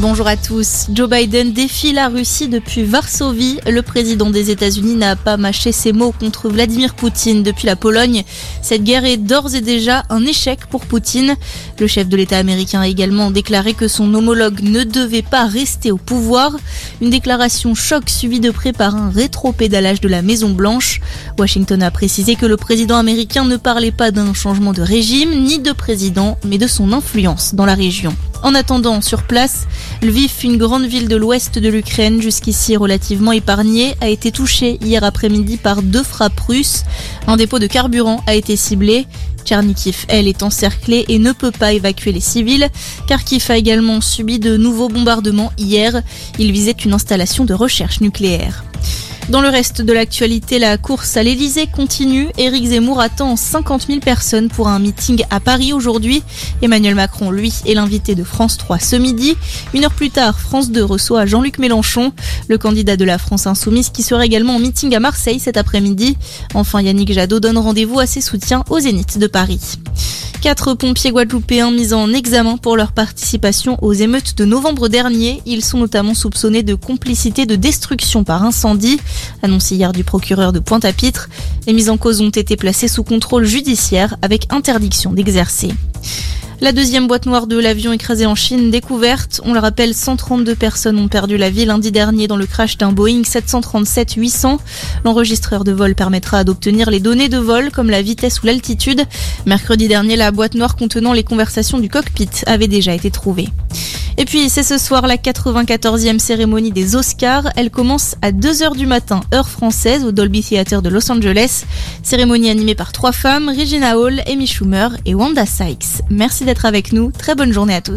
Bonjour à tous. Joe Biden défie la Russie depuis Varsovie. Le président des États-Unis n'a pas mâché ses mots contre Vladimir Poutine depuis la Pologne. Cette guerre est d'ores et déjà un échec pour Poutine. Le chef de l'État américain a également déclaré que son homologue ne devait pas rester au pouvoir. Une déclaration choc suivie de près par un rétro-pédalage de la Maison Blanche. Washington a précisé que le président américain ne parlait pas d'un changement de régime ni de président, mais de son influence dans la région. En attendant, sur place, Lviv, une grande ville de l'ouest de l'Ukraine, jusqu'ici relativement épargnée, a été touchée hier après-midi par deux frappes russes. Un dépôt de carburant a été ciblé. Tchernikiv, elle, est encerclée et ne peut pas évacuer les civils. Kharkiv a également subi de nouveaux bombardements hier. Il visait une installation de recherche nucléaire. Dans le reste de l'actualité, la course à l'Elysée continue. Éric Zemmour attend 50 000 personnes pour un meeting à Paris aujourd'hui. Emmanuel Macron, lui, est l'invité de France 3 ce midi. Une heure plus tard, France 2 reçoit Jean-Luc Mélenchon, le candidat de la France Insoumise, qui sera également en meeting à Marseille cet après-midi. Enfin, Yannick Jadot donne rendez-vous à ses soutiens au Zénith de Paris. Quatre pompiers guadeloupéens mis en examen pour leur participation aux émeutes de novembre dernier. Ils sont notamment soupçonnés de complicité de destruction par incendie, annoncé hier du procureur de Pointe-à-Pitre. Les mises en cause ont été placées sous contrôle judiciaire avec interdiction d'exercer. La deuxième boîte noire de l'avion écrasé en Chine découverte. On le rappelle, 132 personnes ont perdu la vie lundi dernier dans le crash d'un Boeing 737-800. L'enregistreur de vol permettra d'obtenir les données de vol comme la vitesse ou l'altitude. Mercredi dernier, la boîte noire contenant les conversations du cockpit avait déjà été trouvée. Et puis c'est ce soir la 94e cérémonie des Oscars. Elle commence à 2h du matin, heure française, au Dolby Theatre de Los Angeles. Cérémonie animée par trois femmes, Regina Hall, Amy Schumer et Wanda Sykes. Merci d'être avec nous. Très bonne journée à tous.